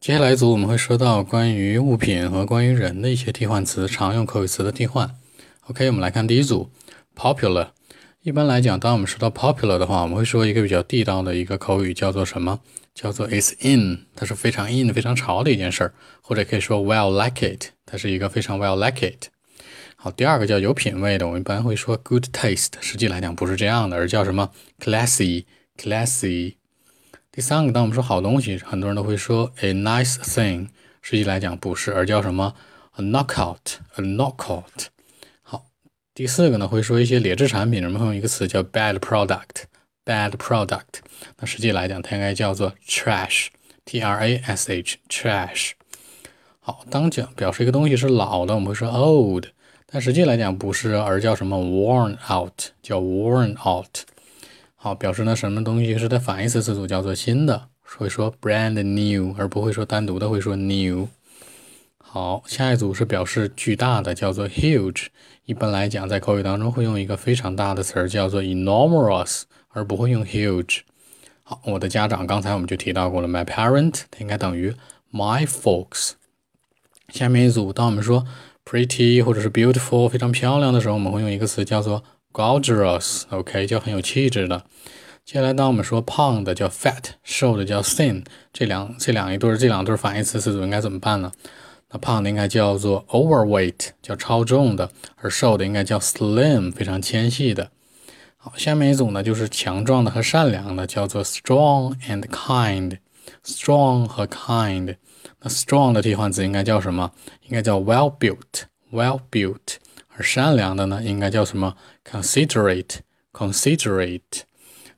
接下来一组我们会说到关于物品和关于人的一些替换词，常用口语词的替换。OK，我们来看第一组，popular。一般来讲，当我们说到 popular 的话，我们会说一个比较地道的一个口语叫做什么？叫做 it's in，它是非常 in、非常潮的一件事儿，或者可以说 well like it，它是一个非常 well like it。好，第二个叫有品位的，我们一般会说 good taste，实际来讲不是这样的，而叫什么 classy，classy。第三个，当我们说好东西，很多人都会说 a nice thing，实际来讲不是，而叫什么 a knockout，a knockout。好，第四个呢，会说一些劣质产品，人们会用一个词叫 bad product，bad product。那实际来讲，它应该叫做 trash，t r a s h，trash。好，当讲表示一个东西是老的，我们会说 old，但实际来讲不是，而叫什么 worn out，叫 worn out。好，表示呢什么东西是它反义词词组叫做新的，会说 brand new，而不会说单独的会说 new。好，下一组是表示巨大的，叫做 huge。一般来讲，在口语当中会用一个非常大的词儿叫做 enormous，而不会用 huge。好，我的家长刚才我们就提到过了，my parent 它应该等于 my folks。下面一组，当我们说 pretty 或者是 beautiful 非常漂亮的时候，我们会用一个词叫做 Gorgeous，OK，叫很有气质的。接下来，当我们说胖的叫 fat，瘦的叫 thin，这两这两一对儿这两对儿反义词词组应该怎么办呢？那胖的应该叫做 overweight，叫超重的；而瘦的应该叫 slim，非常纤细的。好，下面一组呢，就是强壮的和善良的，叫做 strong and kind。strong 和 kind，那 strong 的替换词应该叫什么？应该叫 well built，well built。而善良的呢，应该叫什么？considerate，considerate。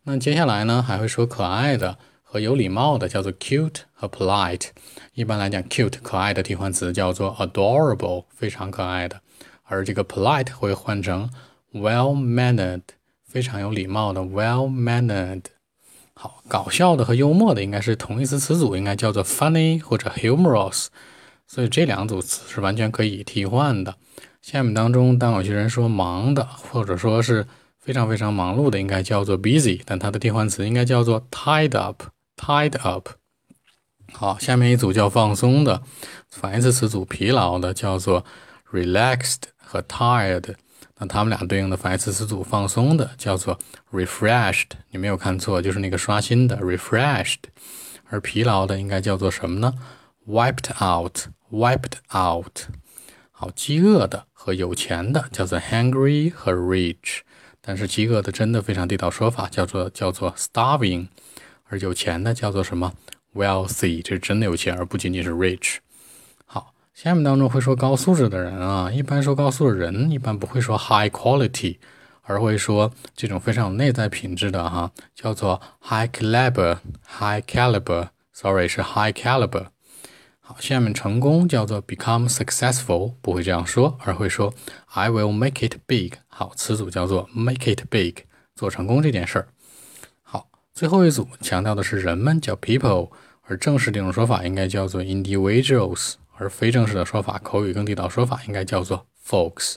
那接下来呢，还会说可爱的和有礼貌的，叫做 cute 和 polite。一般来讲，cute 可爱的替换词叫做 adorable，非常可爱的。而这个 polite 会换成 well mannered，非常有礼貌的 well mannered。好，搞笑的和幽默的应该是同义词词组，应该叫做 funny 或者 humorous。所以这两组词是完全可以替换的。下面当中，当有些人说忙的，或者说是非常非常忙碌的，应该叫做 busy，但它的替换词应该叫做 tied up，tied up。好，下面一组叫放松的，反义词词组疲劳的叫做 relaxed 和 tired，那它们俩对应的反义词词组放松的叫做 refreshed，你没有看错，就是那个刷新的 refreshed，而疲劳的应该叫做什么呢？wiped out，wiped out。好，饥饿的和有钱的叫做 hungry 和 rich，但是饥饿的真的非常地道说法叫做叫做 starving，而有钱的叫做什么 wealthy，这是真的有钱，而不仅仅是 rich。好，下面当中会说高素质的人啊，一般说高素质人一般不会说 high quality，而会说这种非常有内在品质的哈，叫做 high caliber，high caliber，sorry 是 high caliber。好，下面成功叫做 become successful，不会这样说，而会说 I will make it big。好，词组叫做 make it big，做成功这件事儿。好，最后一组强调的是人们叫 people，而正式这种说法应该叫做 individuals，而非正式的说法，口语更地道说法应该叫做 folks。